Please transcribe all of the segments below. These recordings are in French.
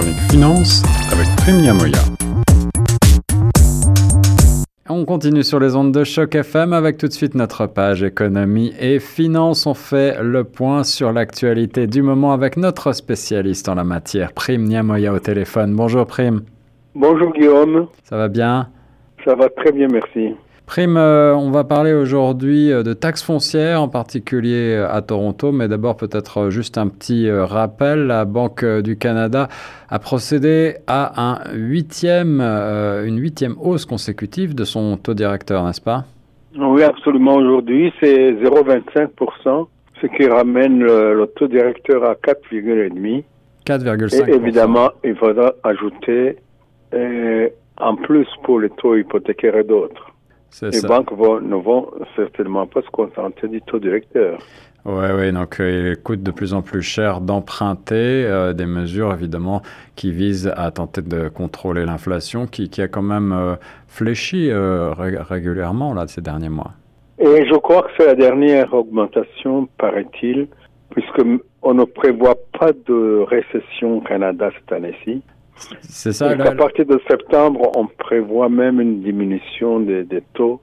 chronique finance avec. On continue sur les ondes de choc FM avec tout de suite notre page économie et finance. On fait le point sur l'actualité du moment avec notre spécialiste en la matière, Prime Niamoya au téléphone. Bonjour Prime. Bonjour Guillaume. Ça va bien? Ça va très bien, merci. Prime, euh, on va parler aujourd'hui euh, de taxes foncières, en particulier euh, à Toronto, mais d'abord peut-être juste un petit rappel. La Banque du Canada a procédé à un huitième, une huitième hausse consécutive de son taux directeur, n'est-ce pas? Oui, absolument. Aujourd'hui, c'est 0,25%, ce qui ramène le, taux directeur à 4,5%. 4,5%. Et évidemment, il faudra ajouter en plus pour les taux hypothécaires et d'autres. Les banques ne vont certainement pas se contenter du taux directeur. Oui, oui, donc euh, il coûte de plus en plus cher d'emprunter euh, des mesures évidemment qui visent à tenter de contrôler l'inflation qui, qui, a quand même euh, fléchi régulièrement là, ces derniers mois. Et je crois que c'est la dernière augmentation, paraît-il, puisqu'on ne prévoit pas de récession au Canada cette année-ci. C'est ça. À partir de septembre, on prévoit même une diminution des, taux,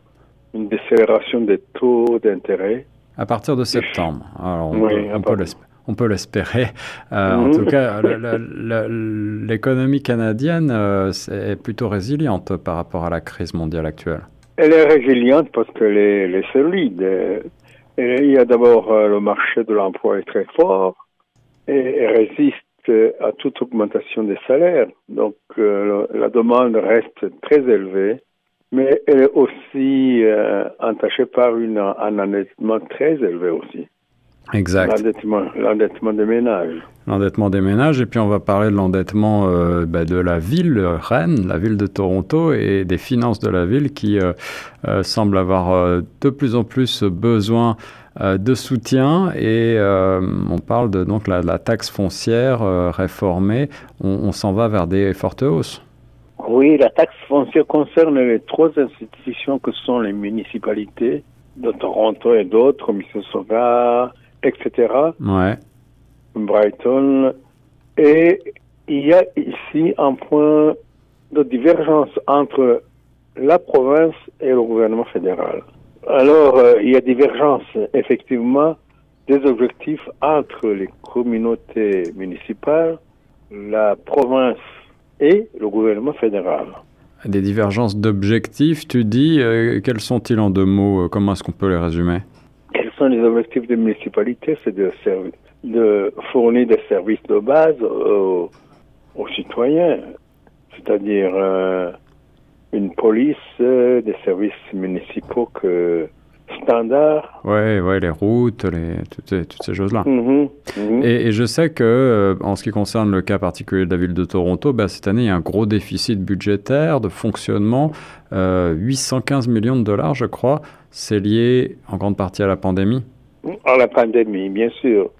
une décélération des taux d'intérêt. À partir de septembre. Alors, on, peut, l'espérer. Euh, en tout cas, l'économie canadienne euh, est plutôt résiliente par rapport à la crise mondiale actuelle. Elle est résiliente parce qu'elle est, solide. il y a d'abord euh, le marché de l'emploi est très fort et résiste à toute augmentation des salaires. Donc euh, la demande reste très élevée, mais elle est aussi euh, entachée par une, un endettement très élevé aussi. Exact. L'endettement des ménages. L'endettement des ménages, et puis on va parler de l'endettement euh, bah, de la ville, Rennes, la ville de Toronto, et des finances de la ville qui semblent avoir de plus en plus besoin de soutien et euh, on parle de donc la, la taxe foncière euh, réformée. On, s'en va vers des fortes hausses. Oui, la taxe foncière concerne les trois institutions que sont les municipalités de Toronto et d'autres, Mississauga, etc. Ouais. Brighton. Et il y a ici un point de divergence entre la province et le gouvernement fédéral. Alors, euh, il y a divergence, effectivement, des objectifs entre les communautés municipales, la province et le gouvernement fédéral. Des divergences d'objectifs, tu dis, euh, quels sont-ils en deux mots euh, Comment est-ce qu'on peut les résumer? Quels sont les objectifs des municipalités? C'est de, de, fournir des services de base aux, aux citoyens, c'est-à-dire une police, euh, des services municipaux que standard. Oui, ouais, les routes, les, toutes ces, toutes ces choses-là. Mm-hmm, mm-hmm. Et, je sais que, euh, en ce qui concerne le cas particulier de la ville de Toronto, bah, cette année, il y a un gros déficit budgétaire de fonctionnement, 815 euh, millions de dollars, je crois. C'est lié en grande partie à la pandémie. À la pandémie, bien sûr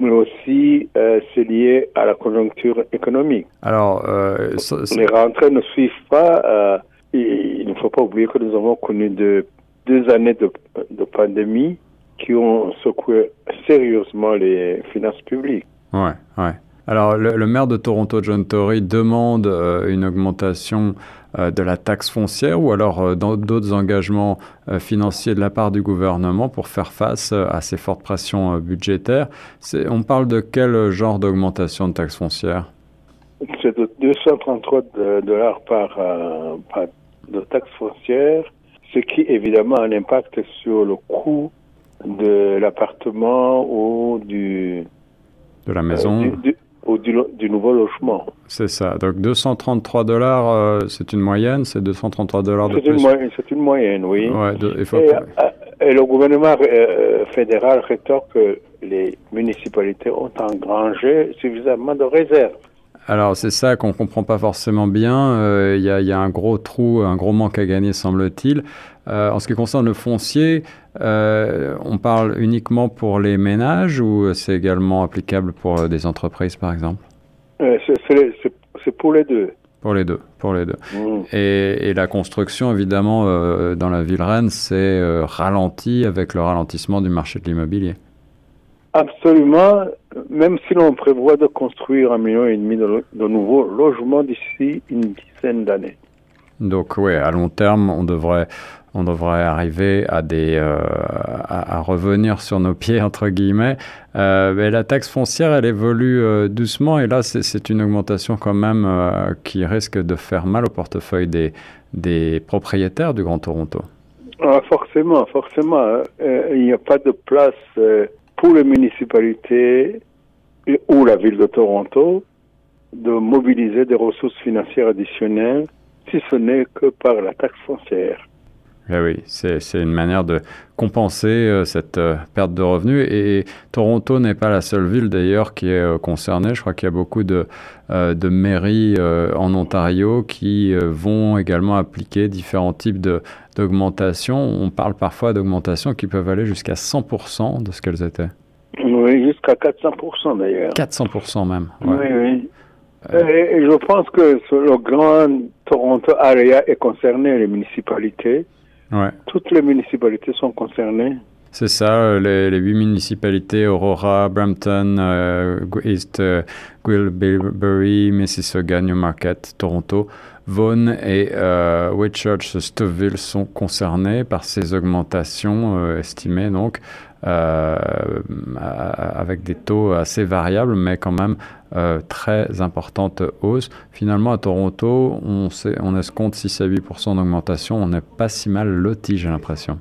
mais aussi euh, c'est lié à la conjoncture économique. Alors, euh, les rentrées ne suivent pas. Euh, il ne faut pas oublier que nous avons connu de, deux années de, de pandémie qui ont secoué sérieusement les finances publiques. Ouais, ouais. Alors, le, maire de Toronto, John Tory, demande euh, une augmentation euh, de la taxe foncière ou alors euh, d'autres engagements financiers de la part du gouvernement pour faire face à ces fortes pressions budgétaires. On parle de quel genre d'augmentation de taxe foncière? C'est de 233 dollars par, par de taxe foncière, ce qui évidemment a un impact sur le coût de l'appartement ou du de la maison ou du, nouveau logement. C'est ça. Donc 233 dollars, euh, c'est une moyenne, c'est 233 dollars de plus. C'est une moyenne, oui. Ouais, il faut et, euh, et, le gouvernement euh, fédéral rétorque que les municipalités ont engrangé suffisamment de réserves. Alors c'est ça qu'on comprend pas forcément bien. Euh, il y, a un gros trou, un gros manque à gagner semble-t-il. Euh, en ce qui concerne le foncier, euh, on parle uniquement pour les ménages ou c'est également applicable pour des entreprises par exemple? C'est pour les deux. Pour les deux, pour les deux. Mmh. Et, la construction, évidemment, dans la ville Rennes, c'est ralenti avec le ralentissement du marché de l'immobilier. Absolument, même si l'on prévoit de construire un million et demi de, de nouveaux logements d'ici une dizaine d'années. Donc oui, à long terme, on devrait, on devrait arriver à, des, euh, à, à, revenir sur nos pieds, entre guillemets. Euh, mais la taxe foncière, elle évolue euh, doucement et là, c'est une augmentation quand même qui risque de faire mal au portefeuille des, des propriétaires du Grand Toronto. Ah, forcément, forcément. Hein. il n'y a pas de place pour les municipalités ou la ville de Toronto de mobiliser des ressources financières additionnelles si ce n'est que par la taxe foncière. Eh oui, c'est une manière de compenser euh, cette euh, perte de revenus. Et Toronto n'est pas la seule ville d'ailleurs qui est euh, concernée. Je crois qu'il y a beaucoup de, de mairies en Ontario qui vont également appliquer différents types d'augmentation. On parle parfois d'augmentations qui peuvent aller jusqu'à 100% de ce qu'elles étaient. Oui, jusqu'à 400% d'ailleurs. 400% même. Ouais. Oui, oui. Et, et je pense que le grand Toronto Area est concerné, les municipalités. Ouais. Toutes les municipalités sont concernées. C'est ça, les, les, huit municipalités, Aurora, Brampton, euh, East euh, Guilbury, Mississauga, Newmarket, Toronto, Vaughan et euh, Whitchurch, Stouffville sont concernés par ces augmentations euh, estimées, donc, euh, avec des taux assez variables, mais quand même euh, très importante hausse. Finalement, à Toronto, on, sait, on escompte 6 à 8% d'augmentation. On n'est pas si mal loti, j'ai l'impression.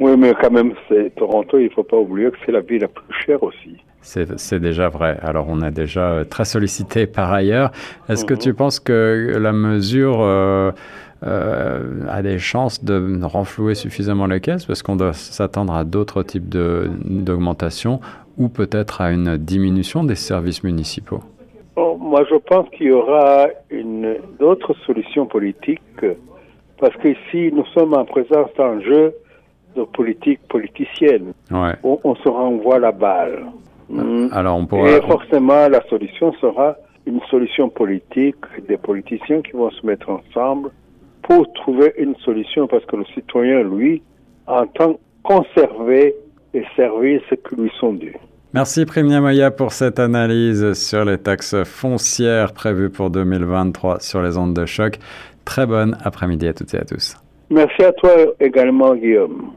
Oui, mais quand même, c'est Toronto, il ne faut pas oublier que c'est la ville la plus chère aussi. C'est déjà vrai. Alors, on est déjà très sollicité par ailleurs. Est-ce mm -hmm. que tu penses que la mesure euh, euh, a des chances de renflouer suffisamment les caisses parce qu'on doit s'attendre à d'autres types d'augmentation ou peut-être à une diminution des services municipaux bon, Moi, je pense qu'il y aura d'autres solutions politiques parce qu'ici, nous sommes en présence d'un jeu de politique politicienne. Ouais. On, on, se renvoie la balle. Mmh. Alors on pourra... Et forcément, la solution sera une solution politique, des politiciens qui vont se mettre ensemble pour trouver une solution parce que le citoyen, lui, entend conserver les services qui lui sont dus. Merci Primia Moya pour cette analyse sur les taxes foncières prévues pour 2023 sur les ondes de choc. Très bonne après-midi à toutes et à tous. Merci à toi également, Guillaume.